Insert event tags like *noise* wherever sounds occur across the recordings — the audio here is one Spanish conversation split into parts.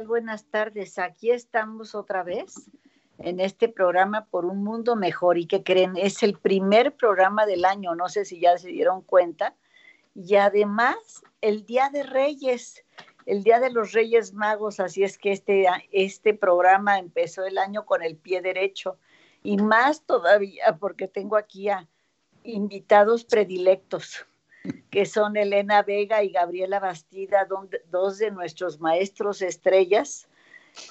Buenas tardes. Aquí estamos otra vez en este programa por un mundo mejor. Y que creen, es el primer programa del año, no sé si ya se dieron cuenta, y además el Día de Reyes, el Día de los Reyes Magos, así es que este, este programa empezó el año con el pie derecho. Y más todavía porque tengo aquí a invitados predilectos que son Elena Vega y Gabriela Bastida, dos de nuestros maestros estrellas,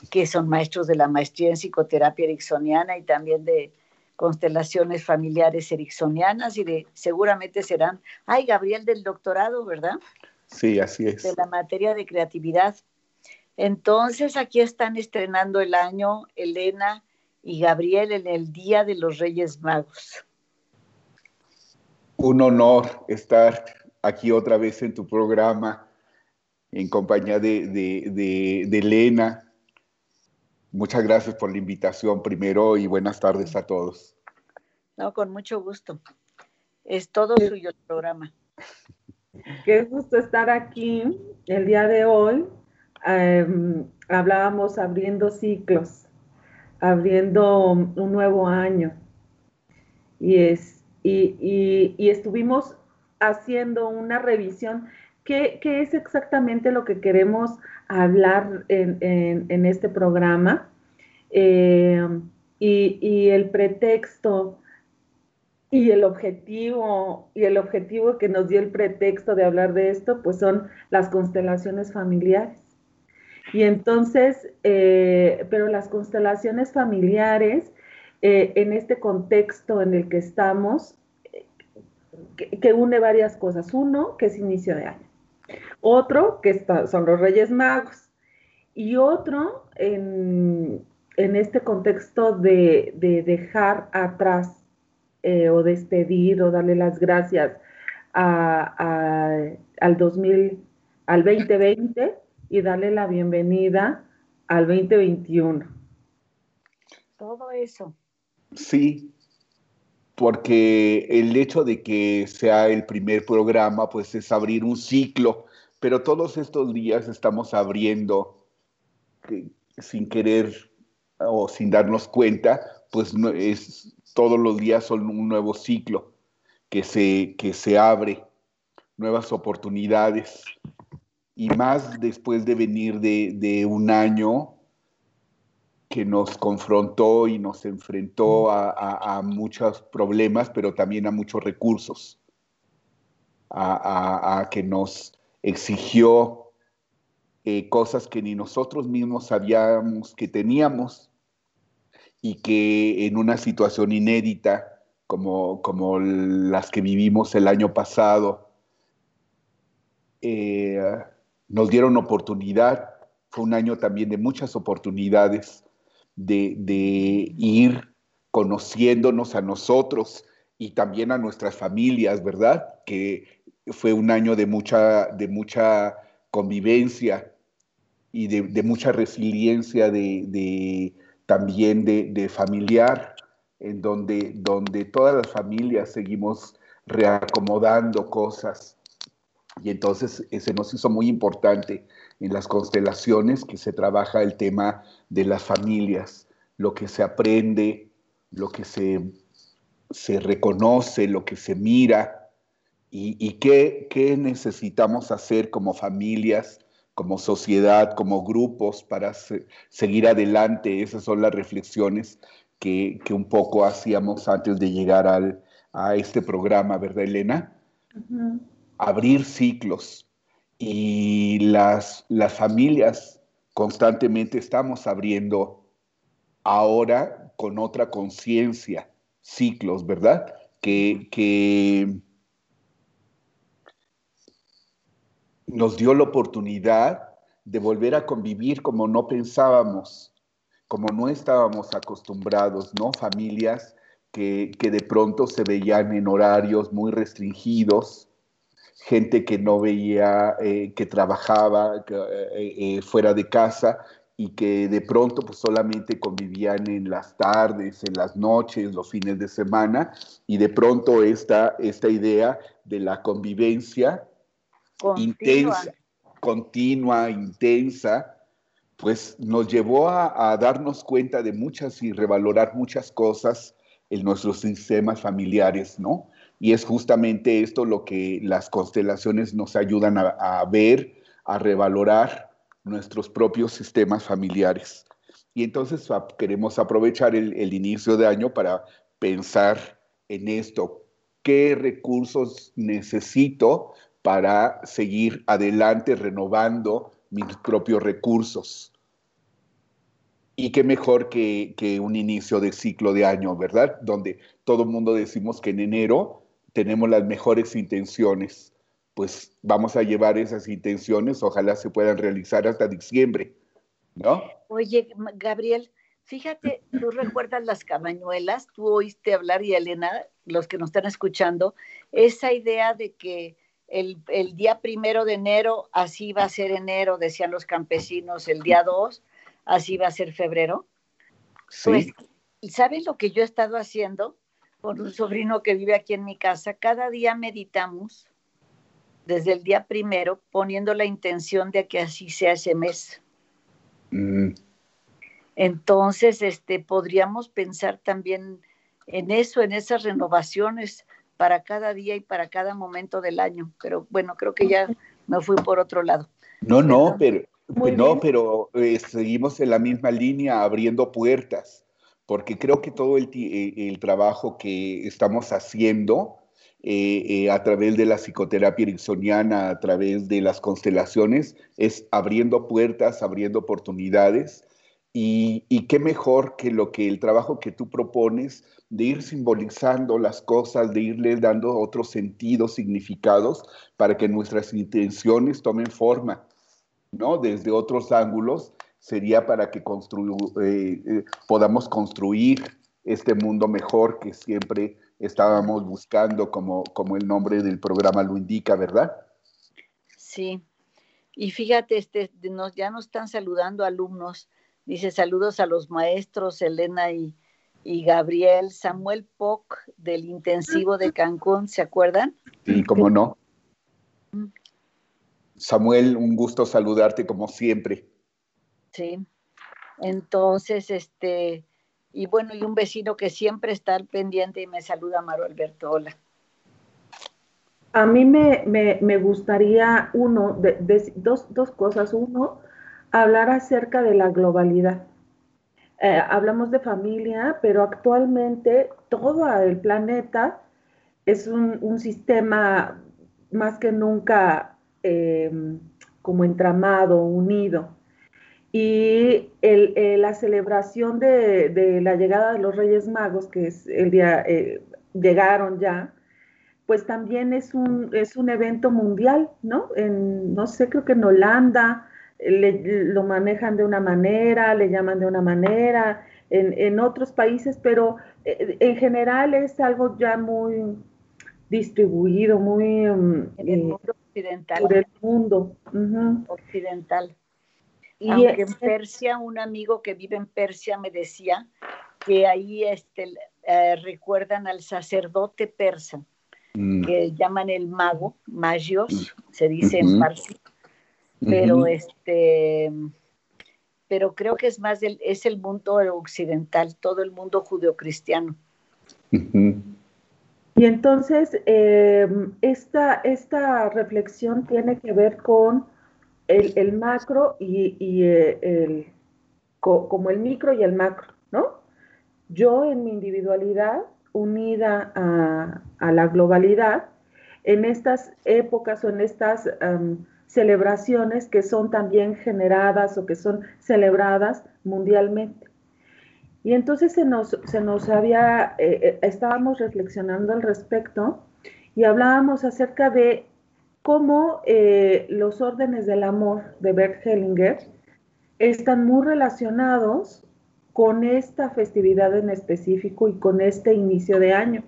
que son maestros de la maestría en psicoterapia ericksoniana y también de constelaciones familiares ericksonianas y de seguramente serán, ay, Gabriel del doctorado, ¿verdad? Sí, así es. De la materia de creatividad. Entonces, aquí están estrenando el año Elena y Gabriel en el Día de los Reyes Magos. Un honor estar aquí otra vez en tu programa en compañía de, de, Elena. Muchas gracias por la invitación primero y buenas tardes a todos. No, con mucho gusto. Es todo suyo el programa. Qué gusto estar aquí el día de hoy. Em, hablábamos abriendo ciclos, abriendo un nuevo año. Y, es, y, estuvimos haciendo una revisión. ¿Qué, ¿Qué, es exactamente lo que queremos hablar en, este programa? Y, y, el pretexto y el objetivo, y el objetivo que nos dio el pretexto de hablar de esto, pues son las constelaciones familiares. Y entonces, eh, pero las constelaciones familiares, eh, en este contexto en el que estamos, que, une varias cosas. Uno, que es inicio de año. Otro, que son los Reyes Magos. Y otro, en, este contexto de, de dejar atrás eh, o despedir o darle las gracias al 2000, al 2020 y darle la bienvenida al 2021. Todo eso. Sí, porque el hecho de que sea el primer programa, pues es abrir un ciclo, pero todos estos días estamos abriendo sin querer o sin darnos cuenta, pues no, es todos los días son un nuevo ciclo que se, que se abre, nuevas oportunidades. Y más después de venir de, un año que nos confrontó y nos enfrentó a, muchos problemas, pero también a muchos recursos, a, que nos exigió eh, cosas que ni nosotros mismos sabíamos que teníamos y que en una situación inédita como, como las que vivimos el año pasado, eh, nos dieron oportunidad. Fue un año también de muchas oportunidades de, de ir conociéndonos a nosotros y también a nuestras familias, ¿verdad? Que fue un año de mucha, de mucha convivencia y de, de mucha resiliencia de, también de, familiar, en donde, donde todas las familias seguimos reacomodando cosas. Y entonces se nos hizo muy importante en las constelaciones que se trabaja el tema de las familias, lo que se aprende, lo que se, se reconoce, lo que se mira y, y qué, qué necesitamos hacer como familias como sociedad, como grupos, para seguir adelante. Esas son las reflexiones que, un poco hacíamos antes de llegar al, a este programa, ¿verdad, Elena? Abrir ciclos. Y las, las familias constantemente estamos abriendo ahora con otra conciencia ciclos, ¿verdad? Que, que nos dio la oportunidad de volver a convivir como no pensábamos, como no estábamos acostumbrados, ¿no? Familias que, de pronto se veían en horarios muy restringidos, gente que no veía, eh, que trabajaba eh, eh, fuera de casa y que de pronto pues solamente convivían en las tardes, en las noches, los fines de semana, y de pronto esta, esta idea de la convivencia intensa, continua, intensa, pues nos llevó a, darnos cuenta de muchas y revalorar muchas cosas en nuestros sistemas familiares, ¿no? Y es justamente esto lo que las constelaciones nos ayudan a, ver, a revalorar nuestros propios sistemas familiares. Y entonces queremos aprovechar el, inicio de año para pensar en esto. ¿Qué recursos necesito para seguir adelante renovando mis propios recursos? Y qué mejor que, un inicio de ciclo de año, ¿verdad? Donde todo el mundo decimos que en enero tenemos las mejores intenciones. Pues vamos a llevar esas intenciones, ojalá se puedan realizar hasta diciembre, ¿no? Oye, Gabriel, fíjate, tú recuerdas las cabañuelas, tú oíste hablar y Elena, los que nos están escuchando, esa idea de que el, día primero de enero, así va a ser enero, decían los campesinos, el día dos, así va a ser febrero. Sí. Pues, ¿sabes lo que yo he estado haciendo con un sobrino que vive aquí en mi casa? Cada día meditamos desde el día primero poniendo la intención de que así sea ese mes. Mm. Entonces, este, podríamos pensar también en eso, en esas renovaciones para cada día y para cada momento del año. Pero bueno, creo que ya me fui por otro lado. No, no, pero, no, pero eh, seguimos en la misma línea abriendo puertas, porque creo que todo el, eh, trabajo que estamos haciendo eh, a través de la psicoterapia ericksoniana, a través de las constelaciones, es abriendo puertas, abriendo oportunidades y, qué mejor que lo que el trabajo que tú propones de ir simbolizando las cosas, de irle dando otros sentidos, significados, para que nuestras intenciones tomen forma, ¿no? Desde otros ángulos, sería para que eh, eh, podamos construir este mundo mejor que siempre estábamos buscando, como, como el nombre del programa lo indica, ¿verdad? Sí. Y fíjate, este, nos, ya nos están saludando alumnos Dice saludos a los maestros Elena y, Gabriel, Samuel Poc del intensivo de Cancún, ¿se acuerdan? Sí, cómo no. Mm. Samuel, un gusto saludarte como siempre. Sí. Entonces, este, y bueno, y un vecino que siempre está al pendiente y me saluda, Maro Alberto, hola. A mí me, gustaría, uno, de, dos, dos cosas. Uno, hablar acerca de la globalidad. Eh, hablamos de familia, pero actualmente todo el planeta es un, sistema más que nunca em, como entramado, unido. Y eh, la celebración de, la llegada de los Reyes Magos, que es el día, eh, llegaron ya, pues también es un, es un evento mundial, ¿no? En, no sé, creo que en Holanda, lo manejan de una manera, le llaman de una manera, en, otros países, pero eh, en general es algo ya muy distribuido, muy... Mm, en el eh, mundo occidental. Por el mundo. Occidental. Y Aunque en Persia, un amigo que vive en Persia me decía que ahí este, eh, recuerdan al sacerdote persa, mm. que llaman el mago, magios, se dice en farsi, pero este pero creo que es más del, es el mundo occidental, todo el mundo judeocristiano. Y entonces em, esta, esta reflexión tiene que ver con el, macro y, eh, el, como el micro y el macro, ¿no? Yo en mi individualidad, unida a, a la globalidad, en estas épocas o en estas celebraciones que son también generadas o que son celebradas mundialmente. Y entonces se nos, se nos había, eh, eh, estábamos reflexionando al respecto y hablábamos acerca de cómo eh, los órdenes del amor de Bert Hellinger están muy relacionados con esta festividad en específico y con este inicio de año.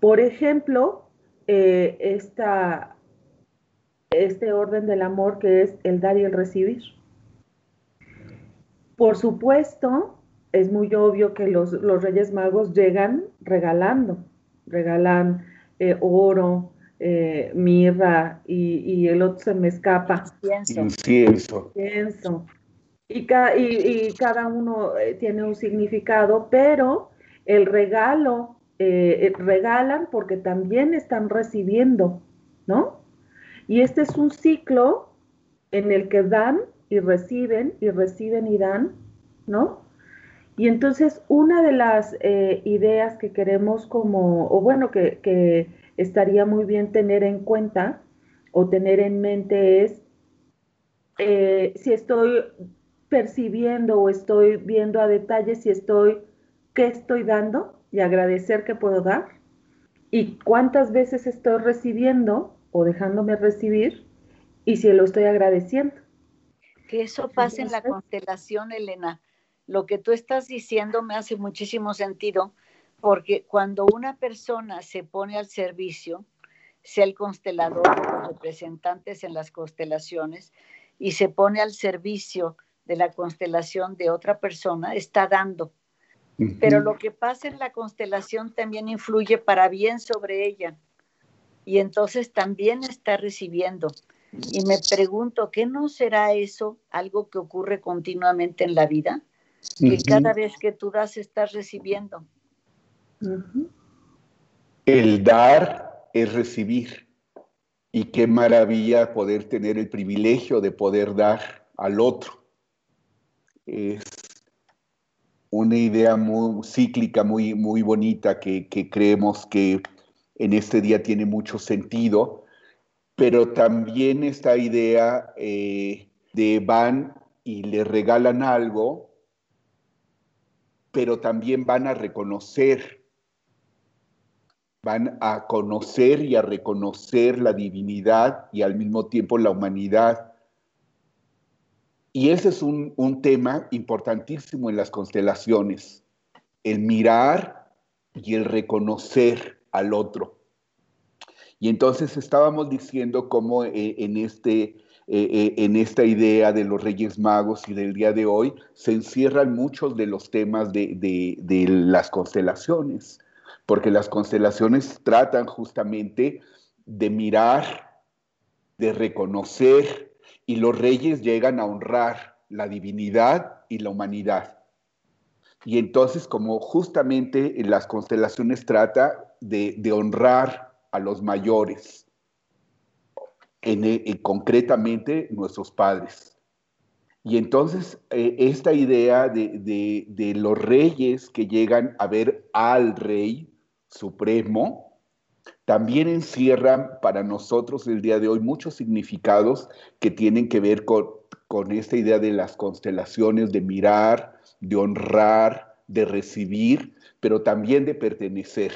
Por ejemplo, esta este orden del amor que es el dar y el recibir. Por supuesto, es muy obvio que los, Reyes Magos llegan regalando, regalan eh, oro, eh, mirra y, el otro se me escapa. Incienso. Incienso. y, cada uno eh, tiene un significado, pero el regalo, eh, regalan porque también están recibiendo, ¿no? Y este es un ciclo en el que dan y reciben y reciben y dan, ¿no? Y entonces una de las eh, ideas que queremos como, o bueno, que, que estaría muy bien tener en cuenta o tener en mente es eh, si estoy percibiendo o estoy viendo a detalle si estoy, qué estoy dando y agradecer que puedo dar y cuántas veces estoy recibiendo o dejándome recibir y si lo estoy agradeciendo. Que eso pase en la constelación, Elena. Lo que tú estás diciendo me hace muchísimo sentido porque cuando una persona se pone al servicio, sea el constelador o los representantes en las constelaciones, y se pone al servicio de la constelación de otra persona, está dando. Pero lo que pasa en la constelación también influye para bien sobre ella. Y entonces también está recibiendo. Y me pregunto, ¿qué no será eso algo que ocurre continuamente en la vida? Que cada vez que tú das, estás recibiendo. El dar es recibir. Y qué maravilla poder tener el privilegio de poder dar al otro. Es una idea muy cíclica, muy, muy bonita, que, creemos que en este día tiene mucho sentido, pero también esta idea eh, de van y le regalan algo, pero también van a reconocer van a conocer y a reconocer la divinidad y al mismo tiempo la humanidad. Y ese es un, tema importantísimo en las constelaciones, el mirar y el reconocer al otro. Y entonces estábamos diciendo cómo eh, en, este, eh, eh, en esta idea de los Reyes Magos y del día de hoy se encierran muchos de los temas de, de las constelaciones porque las constelaciones tratan justamente de mirar, de reconocer, y los reyes llegan a honrar la divinidad y la humanidad. Y entonces, como justamente en las constelaciones trata de, honrar a los mayores, en, concretamente nuestros padres. Y entonces eh, esta idea de, de, los reyes que llegan a ver al rey supremo, también encierran para nosotros el día de hoy muchos significados que tienen que ver con, esta idea de las constelaciones, de mirar, de honrar, de recibir, pero también de pertenecer.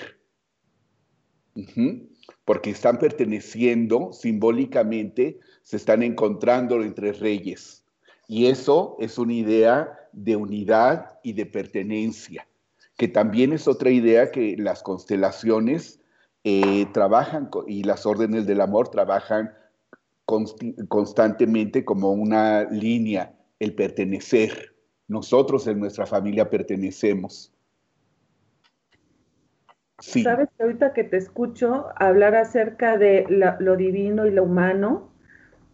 Porque están perteneciendo simbólicamente, se están encontrando entre reyes. Y eso es una idea de unidad y de pertenencia que también es otra idea que las constelaciones eh, trabajan y las órdenes del amor trabajan constantemente como una línea, el pertenecer. Nosotros en nuestra familia pertenecemos. Sabes que ahorita que te escucho hablar acerca de lo divino y lo humano,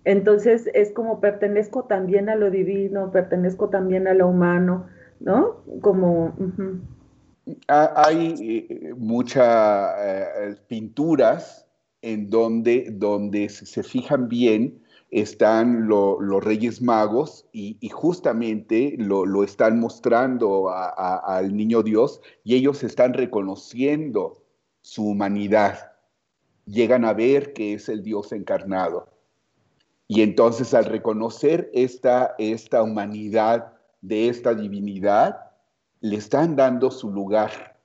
entonces es como pertenezco también a lo divino, pertenezco también a lo humano, ¿no? Como... Hay eh, muchas eh, pinturas en donde, donde se fijan bien están los Reyes Magos y, justamente lo, están mostrando al niño Dios y ellos están reconociendo su humanidad. Llegan a ver que es el Dios encarnado. Y entonces al reconocer esta, esta humanidad de esta divinidad, le están dando su lugar,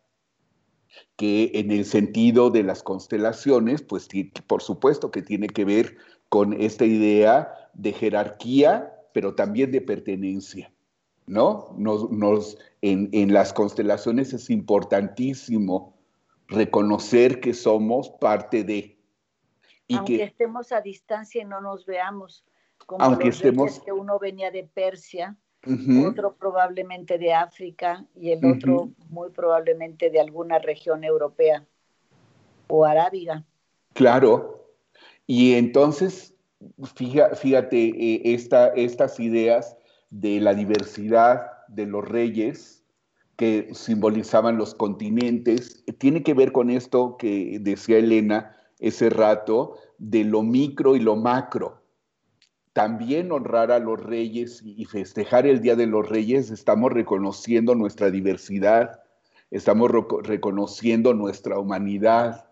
que en el sentido de las constelaciones, pues por supuesto que tiene que ver con esta idea de jerarquía, pero también de pertenencia. ¿No? Nos, en, las constelaciones es importantísimo reconocer que somos parte de. Y Aunque estemos a distancia y no nos veamos, como Aunque estemos, que uno venía de Persia, otro probablemente de África y el otro muy probablemente de alguna región europea o arábiga. Claro. Y entonces, fíjate, eh, estas ideas de la diversidad de los reyes que simbolizaban los continentes. Tiene que ver con esto que decía Elena ese rato, de lo micro y lo macro. También honrar a los reyes y festejar el Día de los Reyes, estamos reconociendo nuestra diversidad, estamos reconociendo nuestra humanidad,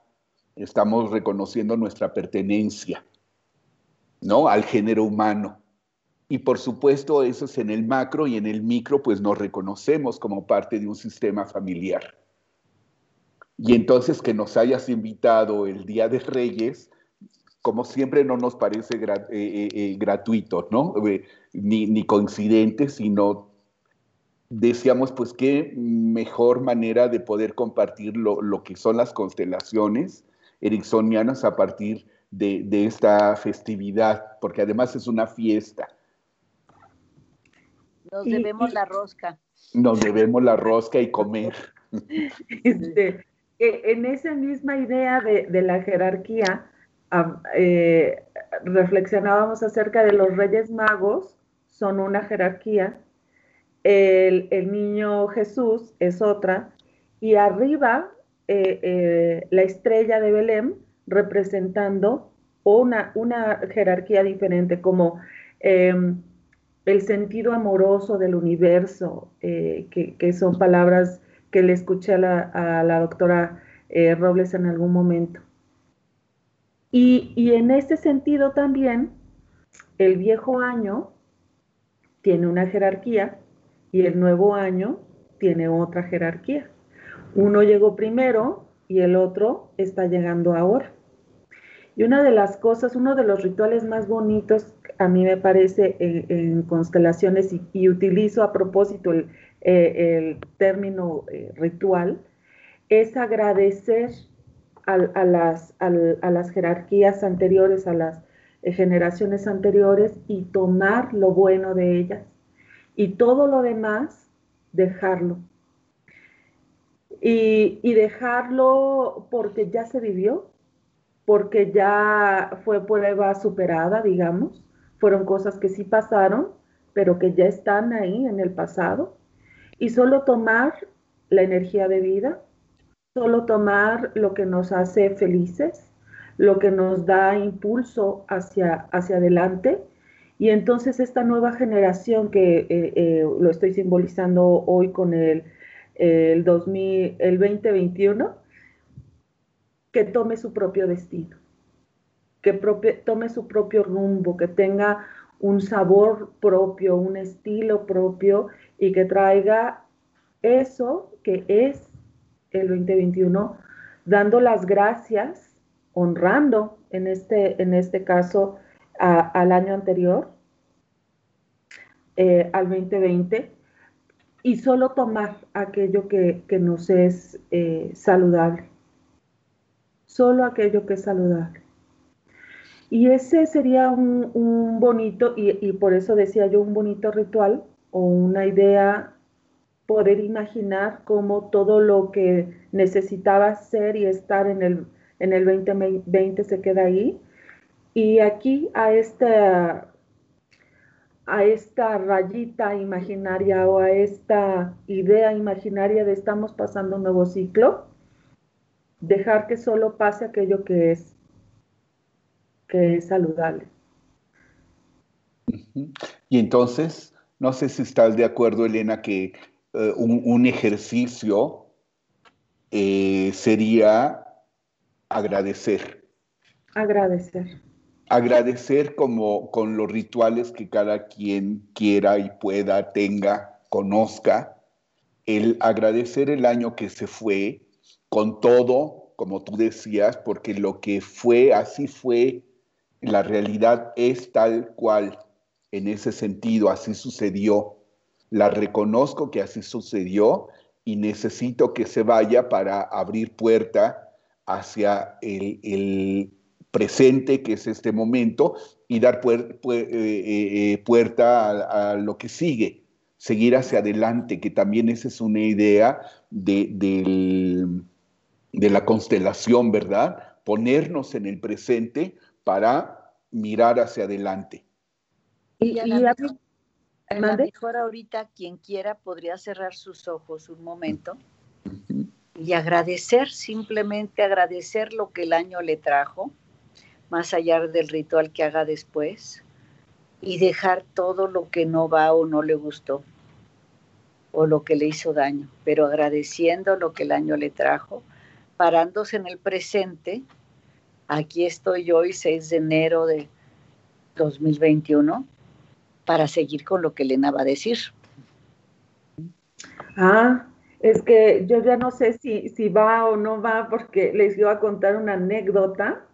estamos reconociendo nuestra pertenencia, ¿no? Al género humano. Y por supuesto, eso es en el macro y en el micro, pues nos reconocemos como parte de un sistema familiar. Y entonces que nos hayas invitado el Día de Reyes, como siempre no nos parece eh, eh, eh, gratuito, ¿no? ni, ni coincidente, sino decíamos, pues qué mejor manera de poder compartir lo, lo que son las constelaciones ericksonianas a partir de, de, esta festividad, porque además es una fiesta. Nos debemos la rosca. Nos debemos la rosca y comer. *laughs* Este, en esa misma idea de, de la jerarquía, eh, reflexionábamos acerca de los reyes magos, son una jerarquía, el, niño Jesús es otra, y arriba eh, eh, la estrella de Belén representando una, una jerarquía diferente, como em, el sentido amoroso del universo, que, son palabras que le escuché a la, a la doctora Robles en algún momento. Y, en este sentido también, el viejo año tiene una jerarquía y el nuevo año tiene otra jerarquía. Uno llegó primero y el otro está llegando ahora. Y una de las cosas, uno de los rituales más bonitos, a mí me parece en, constelaciones y, utilizo a propósito el, eh, término eh, ritual, es agradecer a, las, a, las, jerarquías anteriores, a las eh, generaciones anteriores y tomar lo bueno de ellas. Y todo lo demás, dejarlo. Y, y dejarlo porque ya se vivió, porque ya fue prueba superada, digamos. Fueron cosas que sí pasaron, pero que ya están ahí en el pasado. Y solo tomar la energía de vida, solo tomar lo que nos hace felices, lo que nos da impulso hacia, hacia adelante. Y entonces esta nueva generación que eh, eh, lo estoy simbolizando hoy con el, el, 2000, el 2021, que tome su propio destino, que tome su propio rumbo, que tenga un sabor propio, un estilo propio y que traiga eso que es el 2021, dando las gracias, honrando en este, en este caso al año anterior, eh, al 2020, y solo tomar aquello que, nos es eh, saludable, solo aquello que es saludable. Y ese sería un, bonito, y, y, por eso decía yo, un bonito ritual o una idea poder imaginar cómo todo lo que necesitaba ser y estar en el, en el 2020 se queda ahí. Y aquí a esta, a esta rayita imaginaria o a esta idea imaginaria de estamos pasando un nuevo ciclo, dejar que solo pase aquello que es, que es saludable. Y entonces, no sé si estás de acuerdo, Elena, que eh, un, ejercicio eh, sería agradecer. Agradecer. Agradecer como con los rituales que cada quien quiera y pueda, tenga, conozca. El agradecer el año que se fue con todo, como tú decías, porque lo que fue, así fue, la realidad es tal cual, en ese sentido, así sucedió la reconozco que así sucedió y necesito que se vaya para abrir puerta hacia el, presente, que es este momento, y dar eh, eh, eh, puerta a, lo que sigue, seguir hacia adelante, que también esa es una idea de, de la constelación, ¿verdad? Ponernos en el presente para mirar hacia adelante. Y, A lo mejor ahorita quien quiera podría cerrar sus ojos un momento y agradecer, simplemente agradecer lo que el año le trajo, más allá del ritual que haga después, y dejar todo lo que no va o no le gustó o lo que le hizo daño, pero agradeciendo lo que el año le trajo, parándose en el presente. Aquí estoy hoy, 6 de enero de 2021, para seguir con lo que Elena va a decir. Ah, es que yo ya no sé si, si va o no va, porque les iba a contar una anécdota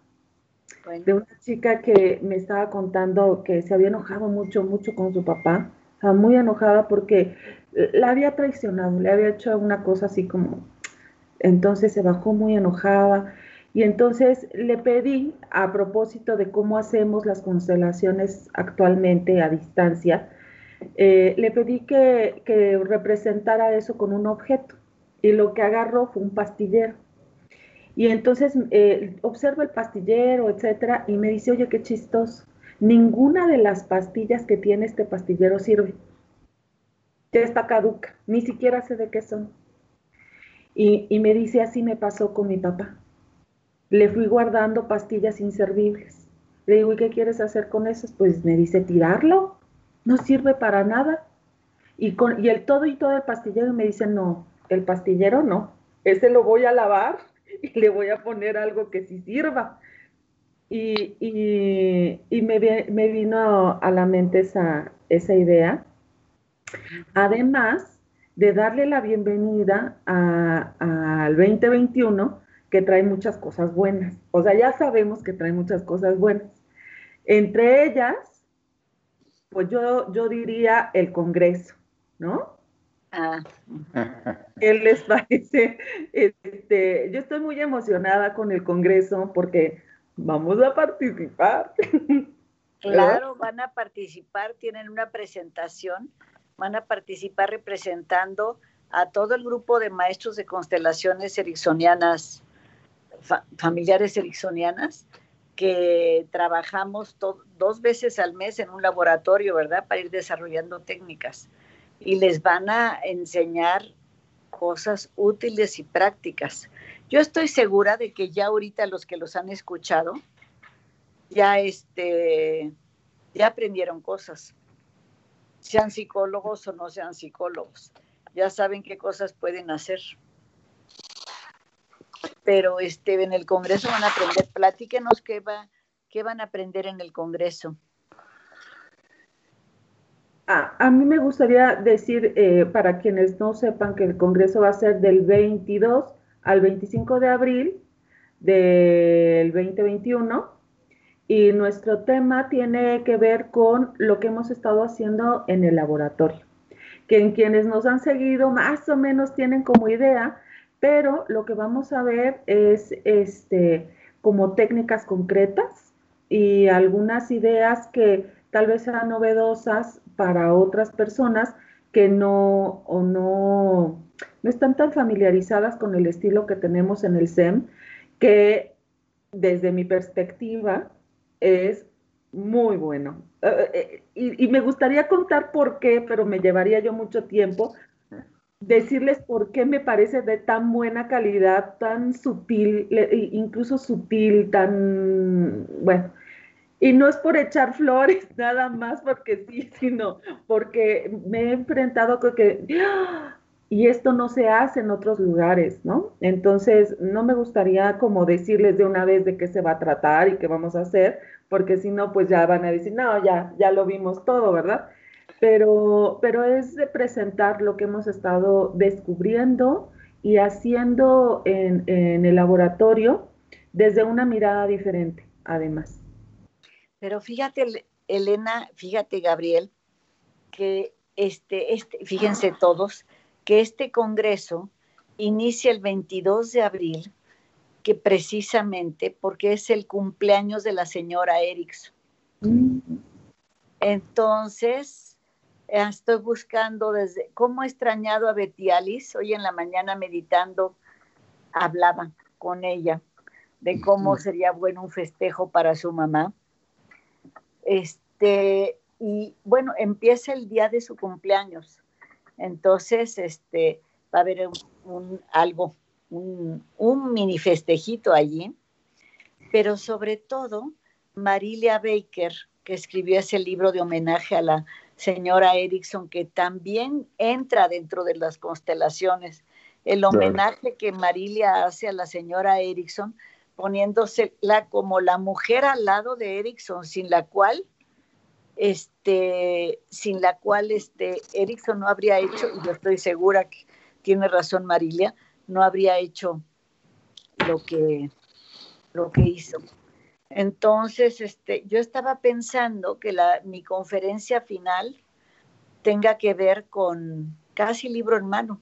de una chica que me estaba contando que se había enojado mucho, mucho con su papá. Estaba muy enojada porque la había traicionado, le había hecho una cosa así como, entonces se bajó muy enojada y entonces le pedí a propósito de cómo hacemos las constelaciones actualmente a distancia, eh, le pedí que, que representara eso con un objeto y lo que agarró fue un pastillero. Y entonces eh, el pastillero, etcétera, y me dice, oye, qué chistoso. Ninguna de las pastillas que tiene este pastillero sirve ya está caduca, ni siquiera sé de qué son. Y, me dice, así me pasó con mi papá. Le fui guardando pastillas inservibles. Le digo, ¿y qué quieres hacer con esas? Pues me dice, tirarlo, no sirve para nada. Y, con, y el todo y todo el pastillero me dice, no, el pastillero no, ese lo voy a lavar y le voy a poner algo que sí sirva. Y, y, me, me, vino a la mente esa, esa idea Además de darle la bienvenida al 2021, que trae muchas cosas buenas. O sea, ya sabemos que trae muchas cosas buenas. Entre ellas, pues yo, yo diría el Congreso, ¿no? Ah. ¿Qué les parece? Este, yo estoy muy emocionada con el Congreso porque vamos a participar. Claro, van a participar, tienen una presentación van a participar representando a todo el grupo de maestros de constelaciones ericksonianas, familiares ericksonianas, que trabajamos dos veces al mes en un laboratorio, ¿verdad? Para ir desarrollando técnicas. Y les van a enseñar cosas útiles y prácticas. Yo estoy segura de que ya ahorita los que los han escuchado, ya, este, ya aprendieron cosas sean psicólogos o no sean psicólogos. Ya saben qué cosas pueden hacer. Pero este, en el Congreso van a aprender. Platíquenos qué, va, qué van a aprender en el Congreso. a mí me gustaría decir, eh, para quienes no sepan, que el Congreso va a ser del 22 al 25 de abril del 2021 y nuestro tema tiene que ver con lo que hemos estado haciendo en el laboratorio, que en quienes nos han seguido más o menos tienen como idea, pero lo que vamos a ver es este, como técnicas concretas y algunas ideas que tal vez sean novedosas para otras personas que no o no, no están tan familiarizadas con el estilo que tenemos en el SEM, que desde mi perspectiva es muy bueno. Eh, eh, y, me gustaría contar por qué, pero me llevaría yo mucho tiempo. Decirles por qué me parece de tan buena calidad, tan sutil, incluso sutil, tan, bueno, y no es por echar flores *laughs* nada más porque sí, sino porque me he enfrentado con que, y esto no se hace en otros lugares, ¿no? Entonces, no me gustaría como decirles de una vez de qué se va a tratar y qué vamos a hacer, porque si no, pues ya van a decir, no, ya, ya lo vimos todo, ¿verdad? Pero, pero es de presentar lo que hemos estado descubriendo y haciendo en, en el laboratorio desde una mirada diferente, además. Pero fíjate, Elena, fíjate, Gabriel, que este, este, fíjense todos, que este Congreso inicia el 22 de abril, que precisamente porque es el cumpleaños de la señora Erickson. Entonces, estoy buscando desde cómo he extrañado a Betty Alice. Hoy en la mañana meditando, hablaba con ella de cómo sería bueno un festejo para su mamá. Este, y bueno, empieza el día de su cumpleaños. Entonces, este, va a haber un, algo, un, un, mini festejito allí. Pero sobre todo, Marilia Baker, que escribió ese libro de homenaje a la señora Erickson, que también entra dentro de las constelaciones. El homenaje que Marilia hace a la señora Erickson, poniéndosela como la mujer al lado de Erickson, sin la cual este, sin la cual este, Erickson no habría hecho, y yo estoy segura que tiene razón Marilia, no habría hecho lo que, lo que hizo. Entonces, este, yo estaba pensando que la, mi conferencia final tenga que ver con casi libro en mano,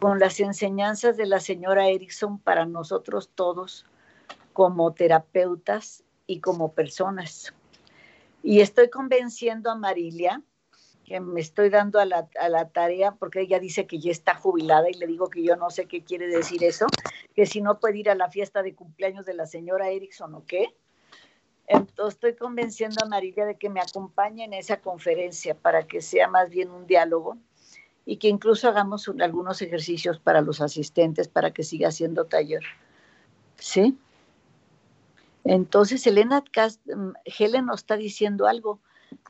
con las enseñanzas de la señora Erickson para nosotros todos como terapeutas y como personas. Y estoy convenciendo a Marilia, que me estoy dando a la, a la, tarea, porque ella dice que ya está jubilada y le digo que yo no sé qué quiere decir eso, que si no puede ir a la fiesta de cumpleaños de la señora Erickson o qué. Entonces estoy convenciendo a Marilia de que me acompañe en esa conferencia para que sea más bien un diálogo y que incluso hagamos algunos ejercicios para los asistentes para que siga siendo taller. ¿Sí? Entonces, Elena mm, Helen nos está diciendo algo.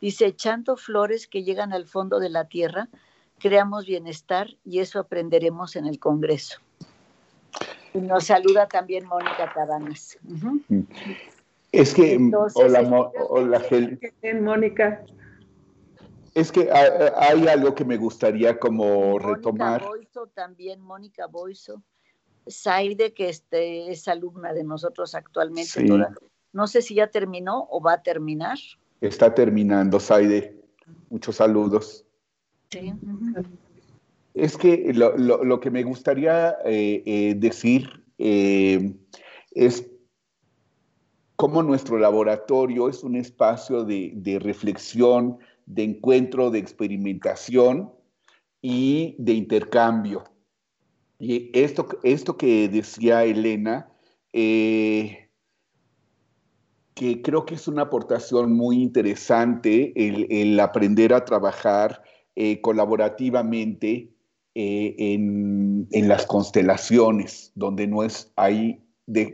Dice, echando flores que llegan al fondo de la tierra, creamos bienestar y eso aprenderemos en el Congreso. Nos saluda también Mónica Cabanas. Es que, hola, hola Helen. Mónica. Es que hay algo que me gustaría como retomar. Mónica Boiso también, Mónica Boiso. Saide, que este, es alumna de nosotros actualmente. no sé si ya terminó o va a terminar. Está terminando, Saide. Muchos saludos. Sí. Es que lo, que me gustaría eh, eh, decir eh, es cómo nuestro laboratorio es un espacio de, de reflexión, de encuentro, de experimentación y de intercambio. Y esto, esto que decía Elena, que creo que es una aportación muy interesante el, aprender a trabajar colaborativamente eh, en, las constelaciones, donde no es ahí,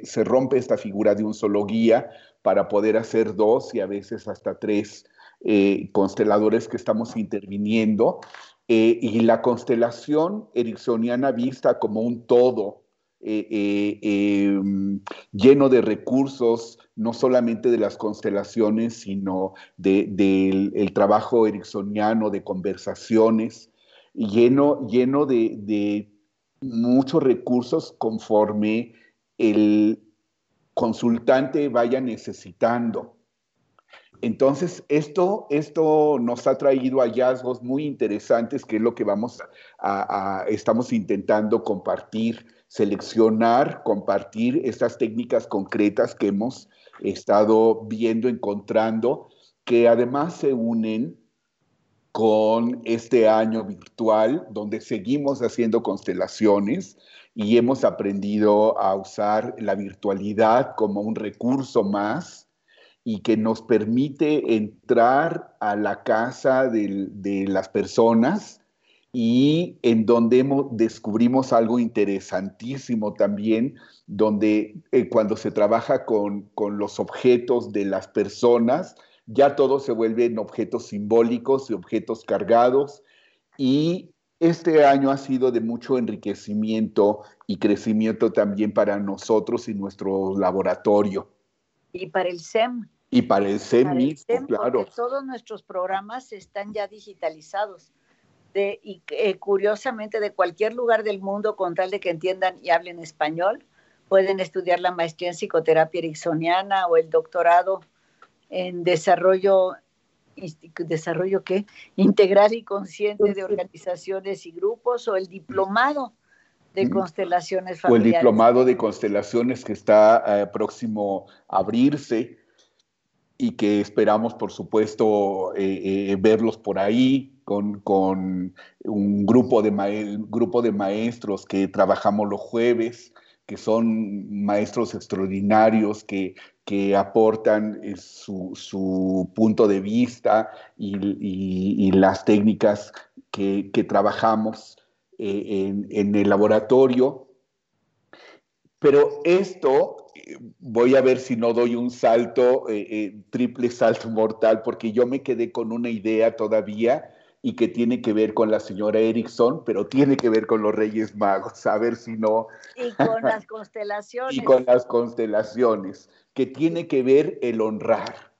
se rompe esta figura de un solo guía para poder hacer dos y a veces hasta tres consteladores que estamos interviniendo. Eh, y la constelación ericksoniana vista como un todo, eh, eh, em, lleno de recursos, no solamente de las constelaciones, sino del trabajo ericksoniano, de conversaciones, lleno, lleno de, muchos recursos conforme el consultante vaya necesitando. Entonces, esto, esto nos ha traído hallazgos muy interesantes, que es lo que vamos a, estamos intentando compartir, seleccionar, compartir estas técnicas concretas que hemos estado viendo, encontrando, que además se unen con este año virtual, donde seguimos haciendo constelaciones y hemos aprendido a usar la virtualidad como un recurso más y que nos permite entrar a la casa de, las personas y en donde descubrimos algo interesantísimo también, donde eh, cuando se trabaja con, los objetos de las personas, ya todo se vuelven objetos simbólicos y objetos cargados. Y este año ha sido de mucho enriquecimiento y crecimiento también para nosotros y nuestro laboratorio. Y para el SEM. Y para el CEM claro. Todos nuestros programas están ya digitalizados. De, y eh, curiosamente, de cualquier lugar del mundo, con tal de que entiendan y hablen español, pueden estudiar la maestría en psicoterapia ericksoniana o el doctorado en desarrollo, desarrollo ¿qué? integral y consciente de organizaciones y grupos o el diplomado de constelaciones familiares. O el diplomado de constelaciones que está eh, próximo a abrirse y que esperamos, por supuesto, eh, eh, verlos por ahí con, un grupo de, grupo de maestros que trabajamos los jueves que son maestros extraordinarios que, que aportan eh, su, punto de vista y, las técnicas que, trabajamos eh, en, el laboratorio. Pero esto, eh, voy a ver si no doy un salto, triple salto mortal, porque yo me quedé con una idea todavía y que tiene que ver con la señora Erickson, pero tiene que ver con los Reyes Magos, a ver si no. Y con las constelaciones. y con las constelaciones, que tiene que ver el honrar.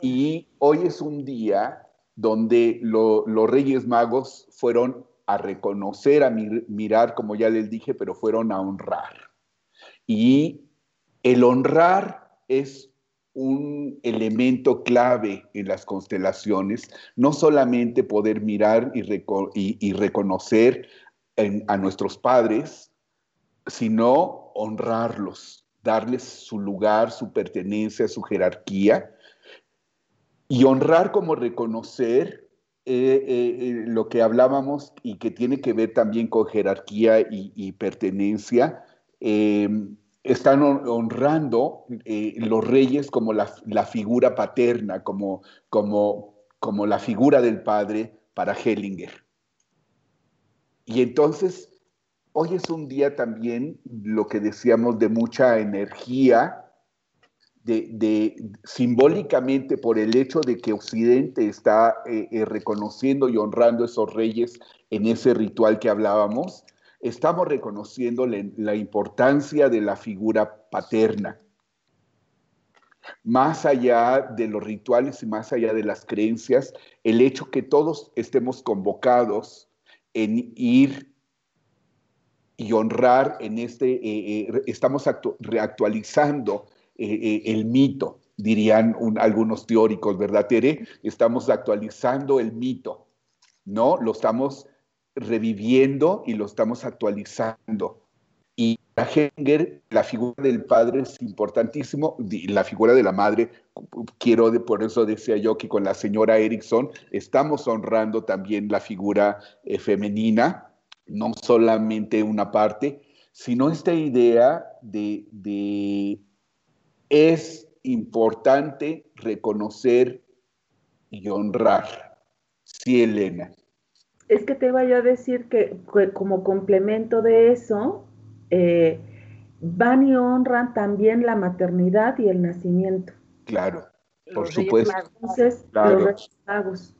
Y hoy es un día donde los Reyes Magos fueron a reconocer, a mirar, como ya les dije, pero fueron a honrar. Y el honrar es un elemento clave en las constelaciones, no solamente poder mirar y, reconocer a nuestros padres, sino honrarlos, darles su lugar, su pertenencia, su jerarquía. Y honrar como reconocer eh, eh, lo que hablábamos y que tiene que ver también con jerarquía y, pertenencia. Eh, están honrando eh, los reyes como la, figura paterna, como, como, como la figura del padre para Hellinger. Y entonces, hoy es un día también, lo que decíamos, de mucha energía, de, simbólicamente por el hecho de que Occidente está eh, eh, reconociendo y honrando esos reyes en ese ritual que hablábamos, estamos reconociendo la, importancia de la figura paterna. Más allá de los rituales y más allá de las creencias, el hecho que todos estemos convocados en ir y honrar en este, eh, eh, estamos reactualizando eh, el mito, dirían algunos teóricos, ¿verdad, Tere? Estamos actualizando el mito, ¿no? Lo estamos reviviendo y lo estamos actualizando. Y para Henger, la figura del padre es importantísimo, la figura de la madre, quiero, por eso decía yo que con la señora Erickson estamos honrando también la figura eh, femenina, no solamente una parte, sino esta idea de, de es importante reconocer y honrar. Sí, Elena es que te vaya a decir que, como complemento de eso, eh, van y honran también la maternidad y el nacimiento. Claro, por supuesto. Entonces, los Reyes Magos.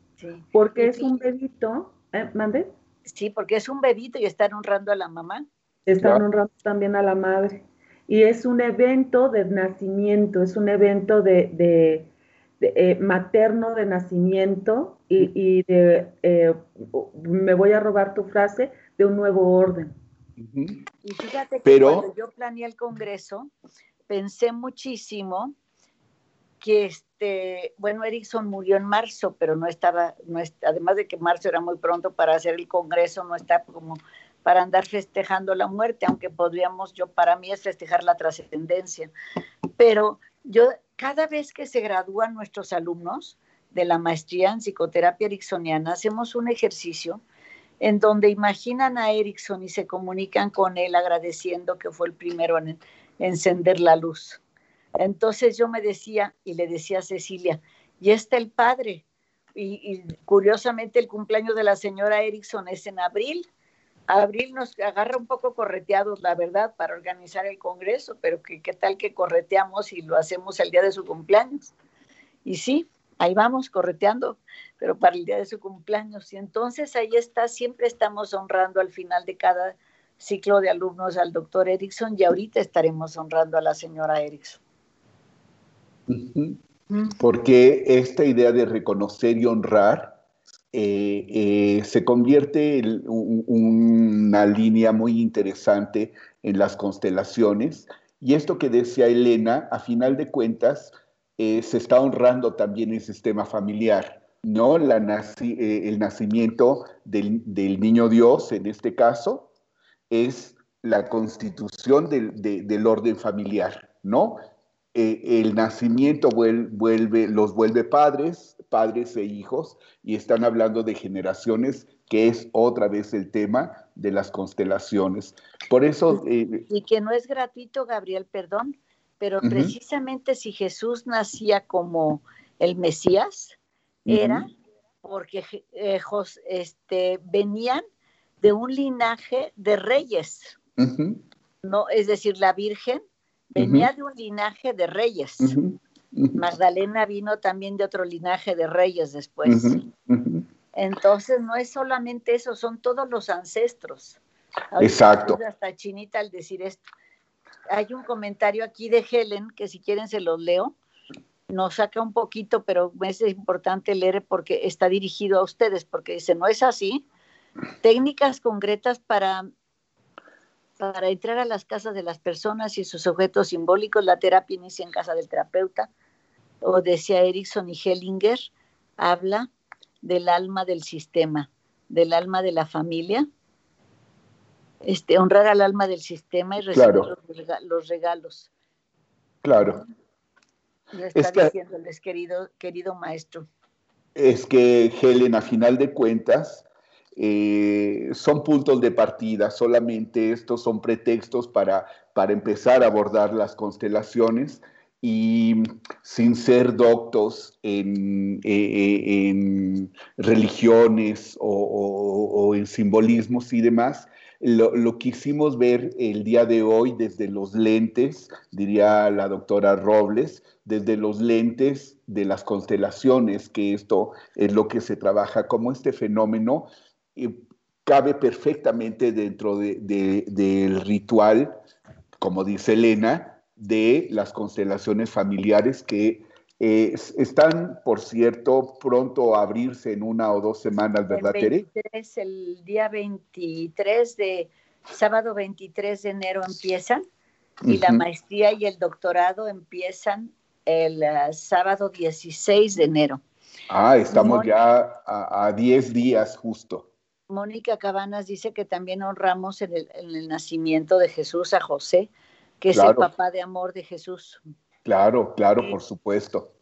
Porque es un bebito, ¿eh? ¿mande? Sí, porque es un bebito y están honrando a la mamá. Están honrando también a la madre. Y es un evento de nacimiento, es un evento de eh, materno de nacimiento y, de, eh, me voy a robar tu frase, de un nuevo orden. Y fíjate que Pero... cuando yo planeé el Congreso, pensé muchísimo que este, bueno, Erickson murió en marzo, pero no estaba, no además de que marzo era muy pronto para hacer el Congreso, no está como para andar festejando la muerte, aunque podríamos, yo para mí es festejar la trascendencia. Pero yo cada vez que se gradúan nuestros alumnos de la maestría en psicoterapia ericksoniana, hacemos un ejercicio en donde imaginan a Erickson y se comunican con él agradeciendo que fue el primero en encender la luz. Entonces yo me decía y le decía a Cecilia, y está el padre. Y, curiosamente el cumpleaños de la señora Erickson es en abril abril nos agarra un poco correteados, la verdad, para organizar el Congreso, pero ¿qué, qué tal que correteamos y lo hacemos el día de su cumpleaños? Y sí, ahí vamos correteando, pero para el día de su cumpleaños. Y entonces ahí está, siempre estamos honrando al final de cada ciclo de alumnos al doctor Erickson y ahorita estaremos honrando a la señora Erickson. Porque esta idea de reconocer y honrar eh, eh, se convierte en una línea muy interesante en las constelaciones. Y esto que decía Elena, a final de cuentas, eh, se está honrando también el sistema familiar, ¿no? La el nacimiento del, niño Dios, en este caso, es la constitución del orden familiar, ¿no? el nacimiento vuelve, los vuelve padres, padres e hijos, y están hablando de generaciones, que es otra vez el tema de las constelaciones. Por eso... Eh, y que no es gratuito, Gabriel, perdón, pero precisamente si Jesús nacía como el Mesías, era porque eh, este, venían de un linaje de reyes. no, es decir, la Virgen venía de un linaje de reyes. Magdalena vino también de otro linaje de reyes después. Entonces no es solamente eso, son todos los ancestros. Exacto. Hasta chinita al decir esto. Hay un comentario aquí de Helen que si quieren se los leo. Nos saca un poquito, pero es importante leer porque está dirigido a ustedes, porque dice, no es así. Técnicas concretas para para entrar a las casas de las personas y sus objetos simbólicos, la terapia inicia en casa del terapeuta, o decía Erickson y Hellinger, habla del alma del sistema, del alma de la familia, este, honrar al alma del sistema y recibir los, regalos. Claro. Lo está diciéndoles, querido, querido maestro. Es que Helen, a final de cuentas, eh, son puntos de partida, solamente estos son pretextos para, para empezar a abordar las constelaciones y sin ser doctos en, eh, en religiones o, en simbolismos y demás, lo, lo, quisimos ver el día de hoy desde los lentes, diría la doctora Robles, desde los lentes de las constelaciones, que esto es lo que se trabaja como este fenómeno cabe perfectamente dentro del ritual, como dice Elena, de las constelaciones familiares que eh, están, por cierto, pronto a abrirse en una o dos semanas, ¿verdad, Tere? El día 23 de, sábado 23 de enero empiezan y la maestría y el doctorado empiezan el uh, sábado 16 de enero. Ah, estamos ya a 10 días justo. Mónica Cabanas dice que también honramos en el, nacimiento de Jesús a José, que es el papá de amor de Jesús. Claro, claro, por supuesto.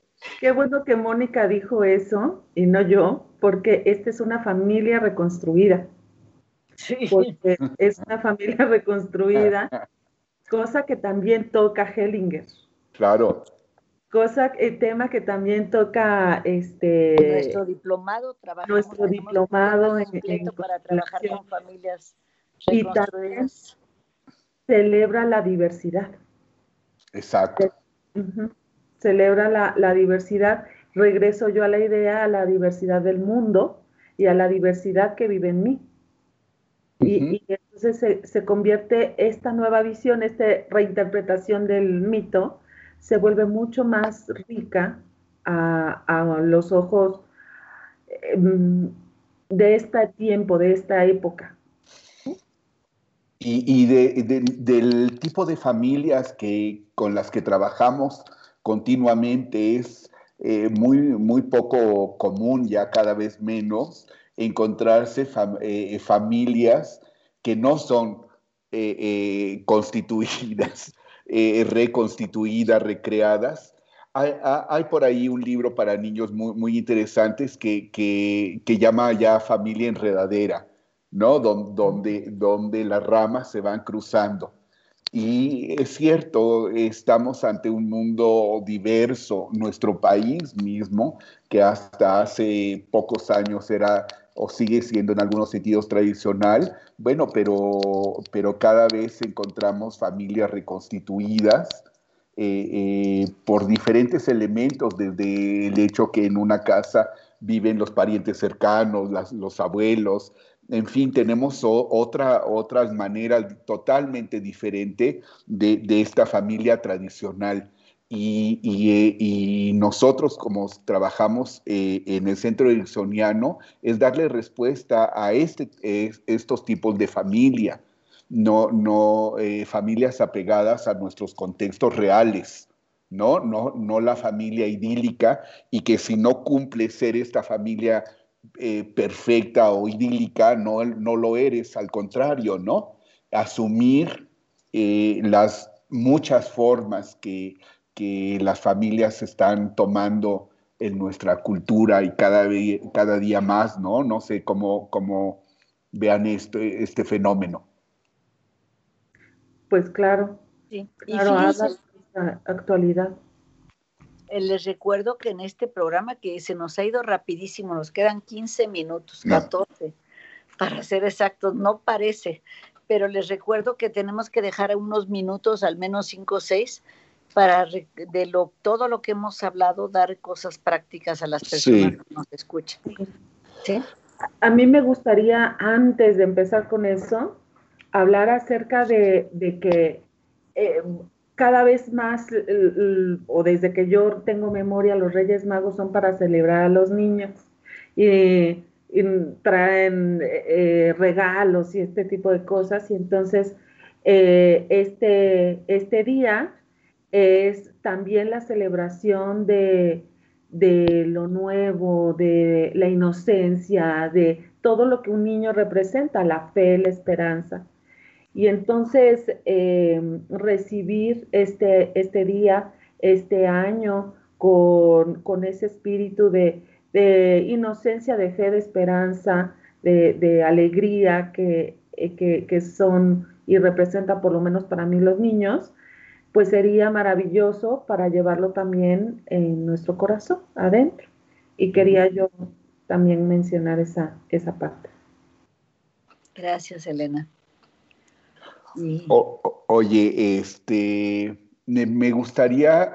Qué bueno que Mónica dijo eso y no yo, porque esta es una familia reconstruida. Sí. Porque es una familia reconstruida, *laughs* cosa que también toca Hellinger. Claro, cosa, el tema que también toca este nuestro diplomado, trabajo nuestro diplomado en, para trabajar con familias y también celebra la diversidad. Exacto. Celebra la, la, diversidad. Regreso yo a la idea, a la diversidad del mundo y a la diversidad que vive en mí. y, y, entonces se, se, convierte esta nueva visión, esta reinterpretación del mito, se vuelve mucho más rica a, los ojos em, de este tiempo, de esta época. Y, del tipo de familias que, con las que trabajamos continuamente es eh, muy, muy poco común, ya cada vez menos, encontrarse eh, familias que no son eh, constituidas eh, reconstituidas, recreadas. Hay, por ahí un libro para niños muy, muy interesantes que, que, llama ya Familia Enredadera, ¿no? donde, donde las ramas se van cruzando. Y es cierto, estamos ante un mundo diverso. Nuestro país mismo, que hasta hace pocos años era o sigue siendo en algunos sentidos tradicional, bueno, pero, pero cada vez encontramos familias reconstituidas eh, eh, por diferentes elementos, desde el hecho que en una casa viven los parientes cercanos, los abuelos, en fin, tenemos otra, otras maneras totalmente diferentes de, de esta familia tradicional. Y, nosotros, como trabajamos eh, en el centro ericksoniano, es darle respuesta a este, estos tipos de familia, no, no eh, familias apegadas a nuestros contextos reales, ¿no? No, no la familia idílica y que si no cumple ser esta familia eh, perfecta o idílica, no, no lo eres, al contrario, ¿no? Asumir las muchas formas que que las familias están tomando en nuestra cultura y cada, cada día más, ¿no? No sé cómo, cómo, vean este, este fenómeno. Pues claro. Sí. Claro, actualidad. Eh, les recuerdo que en este programa que se nos ha ido rapidísimo, nos quedan 15 minutos, 14, para ser exactos, no parece, pero les recuerdo que tenemos que dejar unos minutos, al menos 5 o 6, para de lo, todo lo que hemos hablado, dar cosas prácticas a las personas que nos escuchan. ¿Sí? A mí me gustaría, antes de empezar con eso, hablar acerca de, que eh, cada vez más, o desde que yo tengo memoria, los Reyes Magos son para celebrar a los niños y, traen eh, regalos y este tipo de cosas. Y entonces, eh, este, este día es también la celebración de, de lo nuevo, de la inocencia, de todo lo que un niño representa, la fe, la esperanza. Y entonces eh, recibir este, este día, este año, con, ese espíritu de, inocencia, de fe, de esperanza, de, alegría que, que, son y representan por lo menos para mí los niños, pues sería maravilloso para llevarlo también en nuestro corazón, adentro. Y quería yo también mencionar esa, esa parte. Gracias, Elena oye, este, me, gustaría,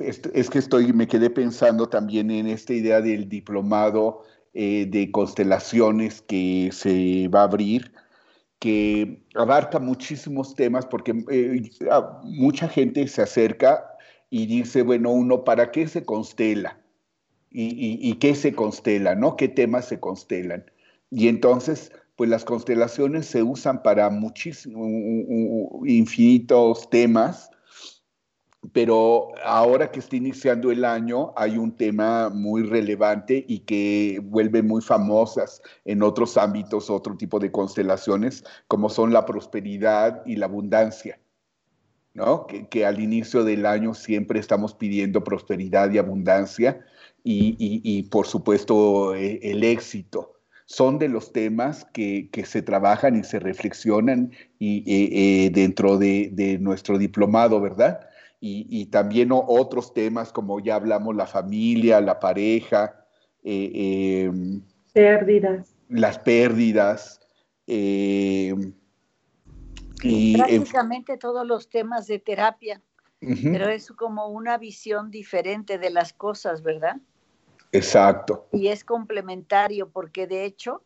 es, que estoy, me quedé pensando también en esta idea del diplomado eh, de constelaciones que se va a abrir, que abarca muchísimos temas, porque eh, mucha gente se acerca y dice, bueno, uno, ¿para qué se constela? Y, y, qué se constela, ¿no? ¿Qué temas se constelan? Y entonces pues las constelaciones se usan para muchísimos, infinitos temas, pero ahora que está iniciando el año hay un tema muy relevante y que vuelve muy famosas en otros ámbitos, otro tipo de constelaciones, como son la prosperidad y la abundancia. ¿no? Que, al inicio del año siempre estamos pidiendo prosperidad y abundancia y, por supuesto eh, el éxito son de los temas que, se trabajan y se reflexionan y, eh, eh, dentro de, nuestro diplomado, ¿verdad? Y, también otros temas como ya hablamos, la familia, la pareja. Eh, pérdidas. Las pérdidas. y, Prácticamente todos los temas de terapia, pero es como una visión diferente de las cosas, ¿verdad? Exacto. Y es complementario porque de hecho,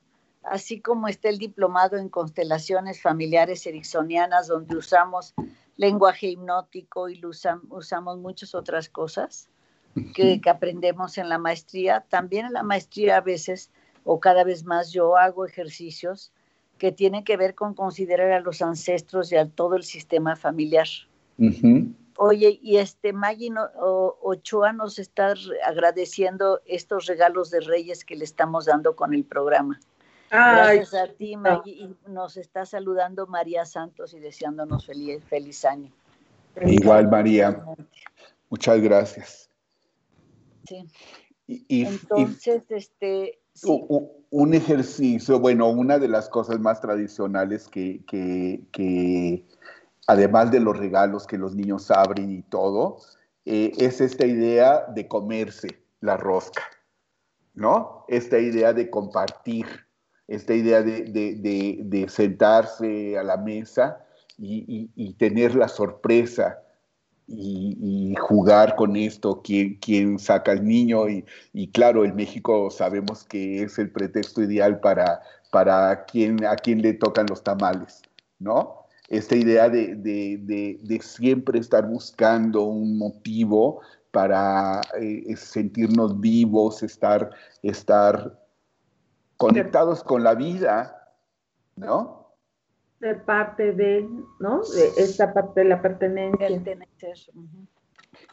así como está el diplomado en constelaciones familiares ericksonianas, donde usamos lenguaje hipnótico y usamos muchas otras cosas que, que, aprendemos en la maestría, también en la maestría a veces o cada vez más yo hago ejercicios que tienen que ver con considerar a los ancestros y a todo el sistema familiar. Oye, y este Maggie Ochoa nos está agradeciendo estos regalos de Reyes que le estamos dando con el programa. Gracias a ti, Maggie. Y nos está saludando María Santos y deseándonos feliz, feliz año. Igual, María. Muchas gracias. Sí. Y, Entonces, este. Un ejercicio, bueno, una de las cosas más tradicionales que, que además de los regalos que los niños abren y todo, eh, es esta idea de comerse la rosca, ¿no? Esta idea de compartir, esta idea de, sentarse a la mesa y, tener la sorpresa y, jugar con esto, quién, saca al niño. Y, claro, en México sabemos que es el pretexto ideal para, para quien, a quien le tocan los tamales, ¿no? esta idea de, siempre estar buscando un motivo para eh, sentirnos vivos, estar, estar conectados con la vida, ¿no? Ser parte de, ¿no? De esta parte de la pertenencia.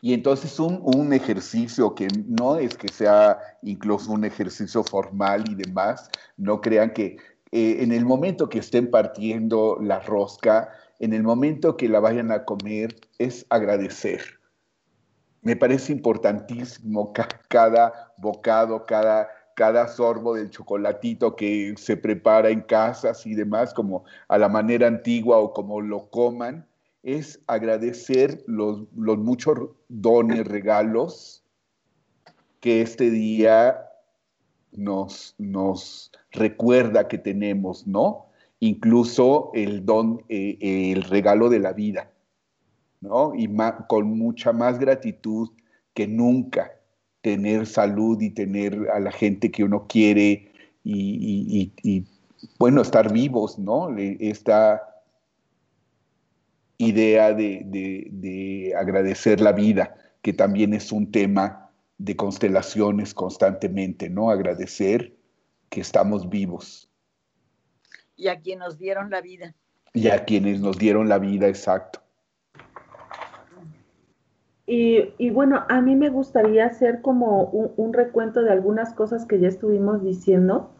Y entonces un, un, ejercicio que no es que sea incluso un ejercicio formal y demás, no crean que eh, en el momento que estén partiendo la rosca, en el momento que la vayan a comer, es agradecer. Me parece importantísimo cada bocado, cada, cada sorbo del chocolatito que se prepara en casas y demás, como a la manera antigua o como lo coman, es agradecer los, los muchos dones, *coughs* regalos que este día nos, nos recuerda que tenemos, ¿no? Incluso el don, eh, el regalo de la vida, ¿no? Y con mucha más gratitud que nunca tener salud y tener a la gente que uno quiere y, bueno, estar vivos, ¿no? Esta idea de, agradecer la vida, que también es un tema de constelaciones constantemente, ¿no? Agradecer que estamos vivos. Y a quienes nos dieron la vida. Y a quienes nos dieron la vida, exacto. Y, bueno, a mí me gustaría hacer como un, recuento de algunas cosas que ya estuvimos diciendo,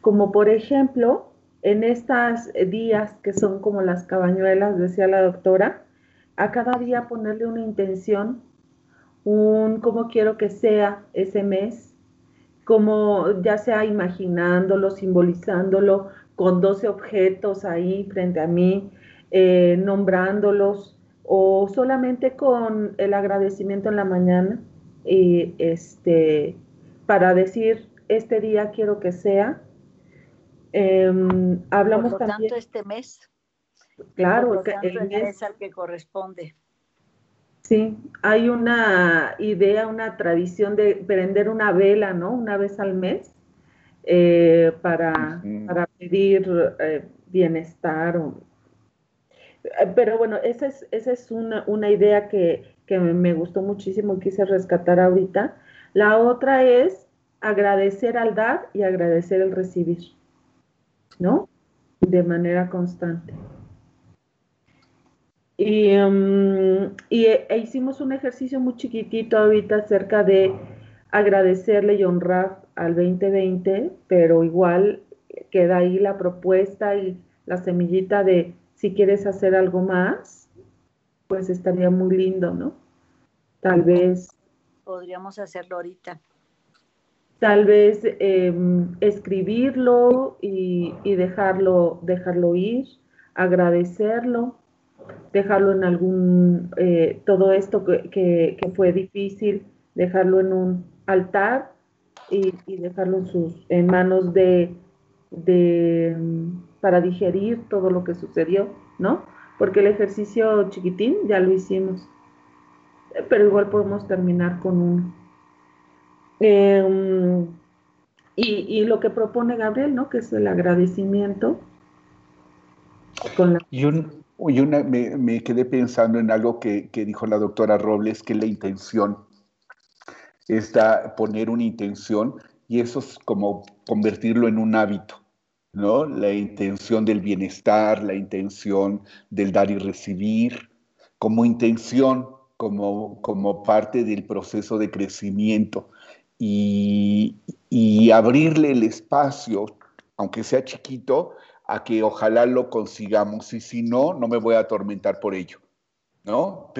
como por ejemplo, en estos días que son como las cabañuelas, decía la doctora, a cada día ponerle una intención, un cómo quiero que sea ese mes, como ya sea imaginándolo, simbolizándolo con 12 objetos ahí frente a mí, eh, nombrándolos, o solamente con el agradecimiento en la mañana y este para decir este día quiero que sea em, hablamos Por lo también tanto este mes. Claro el mes al que corresponde. Sí hay una idea una tradición de prender una vela no una vez al mes eh, para, para pedir eh, bienestar o eh, pero bueno, esa es, esa es una, idea que, me gustó muchísimo y quise rescatar ahorita. La otra es agradecer al dar y agradecer el recibir, ¿no? De manera constante. Y, em, e, e hicimos un ejercicio muy chiquitito ahorita acerca de agradecerle y honrar al 2020, pero igual queda ahí la propuesta y la semillita de si quieres hacer algo más, pues estaría muy lindo, ¿no? Tal vez. Podríamos hacerlo ahorita. Tal vez em, escribirlo y, dejarlo, dejarlo ir, agradecerlo, dejarlo en algún, eh, todo esto que, fue difícil, dejarlo en un altar y, dejarlo en, sus, en manos de, de para digerir todo lo que sucedió, ¿no? Porque el ejercicio chiquitín ya lo hicimos, pero igual podemos terminar con uno. Em, y, lo que propone Gabriel, ¿no? Que es el agradecimiento. Y, una, me, quedé pensando en algo que, que dijo la doctora Robles, que la intención. Está poner una intención y eso es como convertirlo en un hábito. ¿no? La intención del bienestar, la intención del dar y recibir, como intención, como, como parte del proceso de crecimiento y, abrirle el espacio, aunque sea chiquito, a que ojalá lo consigamos y si no, no me voy a atormentar por ello. ¿no?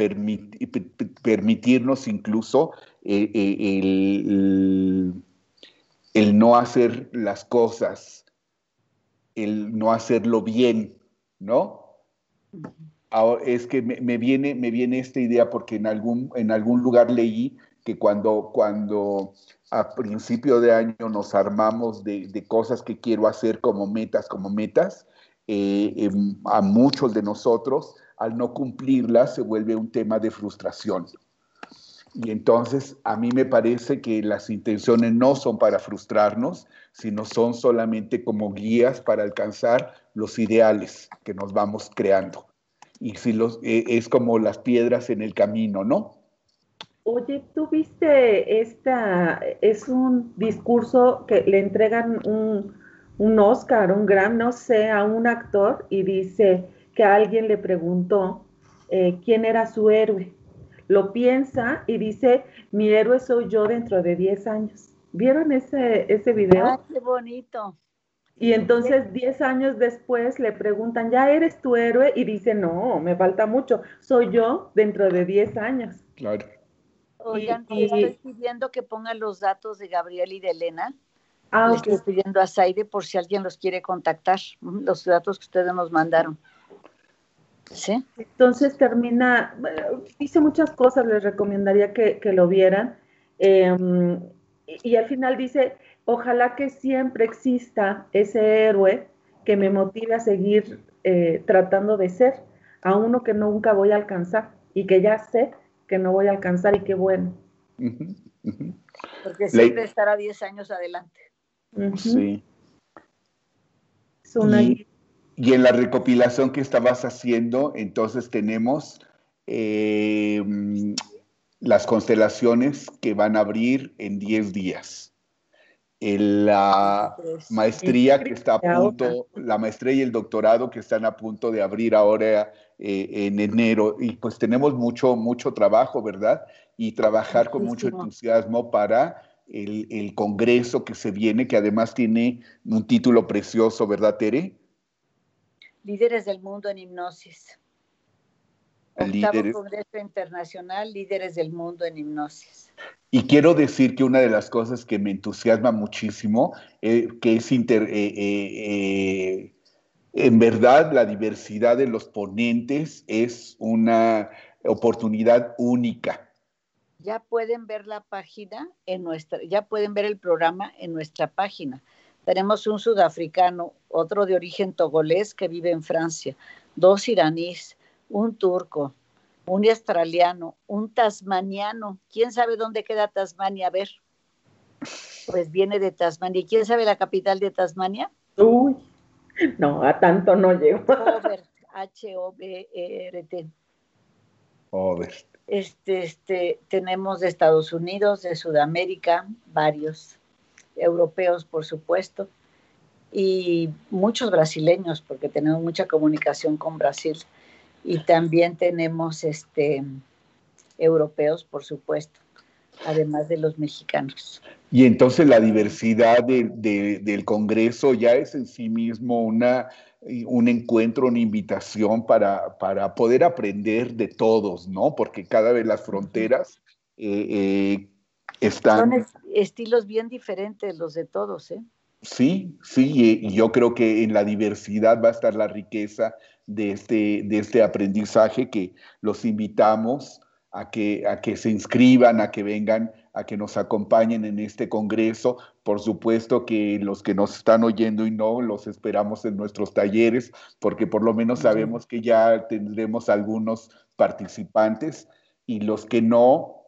permitirnos incluso eh, eh, el, el, no hacer las cosas el no hacerlo bien, ¿no? Ahora, es que me, viene, me viene esta idea porque en algún, en algún lugar leí que cuando, cuando a principio de año nos armamos de, cosas que quiero hacer como metas, como metas, eh, em, a muchos de nosotros, al no cumplirlas, se vuelve un tema de frustración. Y entonces a mí me parece que las intenciones no son para frustrarnos, sino son solamente como guías para alcanzar los ideales que nos vamos creando. Y si los, e, es como las piedras en el camino, ¿no? Oye, tú viste esta, es un discurso que le entregan un, un Oscar, un gran, no sé, a un actor y dice que alguien le preguntó eh, quién era su héroe lo piensa y dice, mi héroe soy yo dentro de 10 años. ¿Vieron ese, ese video? Ah, qué bonito. Y entonces 10 años después le preguntan, ¿ya eres tu héroe? Y dice, no, me falta mucho, soy yo dentro de 10 años. Claro. Oigan, y, estoy pidiendo que pongan los datos de Gabriel y de Elena Ah, Le estoy pidiendo a Saide por si alguien los quiere contactar, los datos que ustedes nos mandaron. ¿Sí? Entonces termina, dice muchas cosas, les recomendaría que, lo vieran. Em, y, al final dice, ojalá que siempre exista ese héroe que me motive a seguir eh, tratando de ser, a uno que nunca voy a alcanzar y que ya sé que no voy a alcanzar y qué bueno. Porque siempre estará 10 años adelante. Sí. y, en la recopilación que estabas haciendo, entonces tenemos eh, las constelaciones que van a abrir en 10 días. la maestría que está a punto, la maestría y el doctorado que están a punto de abrir ahora eh, en enero. Y pues tenemos mucho, mucho trabajo, ¿verdad? Y trabajar con mucho entusiasmo para el, congreso que se viene, que además tiene un título precioso, ¿verdad, Tere? Líderes del mundo en hipnosis. Octavo Congreso Internacional, Líderes del Mundo en Hipnosis. Y quiero decir que una de las cosas que me entusiasma muchísimo, eh, que es inter, eh, eh, en verdad la diversidad de los ponentes es una oportunidad única ya pueden ver la página en nuestra, ya pueden ver el programa en nuestra página. Tenemos un sudafricano, otro de origen togolés que vive en Francia, dos iraníes, un turco, un australiano, un tasmaniano. ¿Quién sabe dónde queda Tasmania? A ver. Pues viene de Tasmania. ¿Quién sabe la capital de Tasmania? Uy, no, a tanto no llego. H-O-B-E-R-T. Obert. Este, este, tenemos de Estados Unidos, de Sudamérica, varios, europeos por supuesto, y muchos brasileños, porque tenemos mucha comunicación con Brasil. Y también tenemos este, europeos, por supuesto, además de los mexicanos. Y entonces la diversidad del Congreso ya es en sí mismo una un encuentro, una invitación para, para, poder aprender de todos, ¿no? Porque cada vez las fronteras eh, eh, están... Son estilos bien diferentes los de todos, ¿eh? Sí, sí, y yo creo que en la diversidad va a estar la riqueza de este, de este aprendizaje que los invitamos a que, a que se inscriban, a que vengan a que nos acompañen en este congreso. Por supuesto que los que nos están oyendo y no, los esperamos en nuestros talleres, porque por lo menos sabemos que ya tendremos algunos participantes y los que no,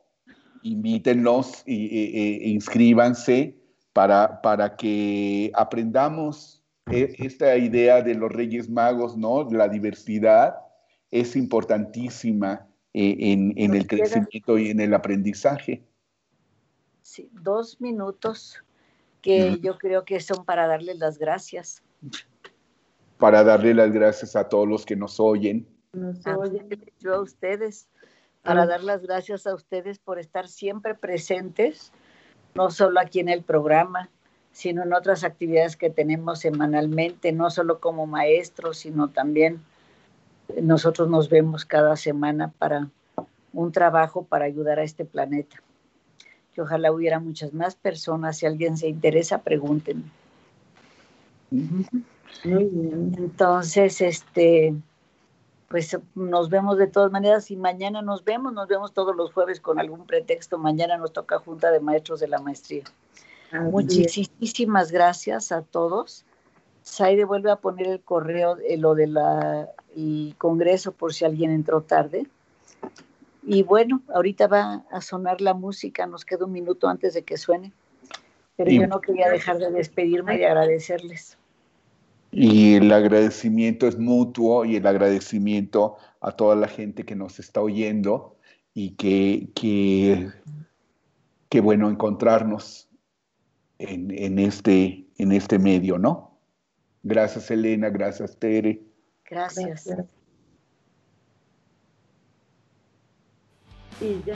invítenlos e, e, inscríbanse para, para que aprendamos e, esta idea de los Reyes Magos, ¿no? La diversidad es importantísima eh, en, en el crecimiento y en el aprendizaje dos minutos que yo creo que son para darles las gracias. Para darle las gracias a todos los que nos oyen. Nos oyen. Yo a ustedes, para dar las gracias a ustedes por estar siempre presentes, no solo aquí en el programa, sino en otras actividades que tenemos semanalmente, no solo como maestros, sino también nosotros nos vemos cada semana para un trabajo para ayudar a este planeta ojalá hubiera muchas más personas. Si alguien se interesa, pregúntenme. Entonces, este, pues nos vemos de todas maneras y mañana nos vemos, nos vemos todos los jueves con algún pretexto. Mañana nos toca Junta de Maestros de la Maestría. Muchísimas gracias a todos. Saide vuelve a poner el correo, de lo del Congreso por si alguien entró tarde. Y bueno, ahorita va a sonar la música, nos queda un minuto antes de que suene, pero yo no quería dejar de despedirme y agradecerles. Y el agradecimiento es mutuo y el agradecimiento a toda la gente que nos está oyendo y que, que, bueno encontrarnos en, este, en este medio, ¿no? Gracias Elena, gracias Tere. gracias. y ya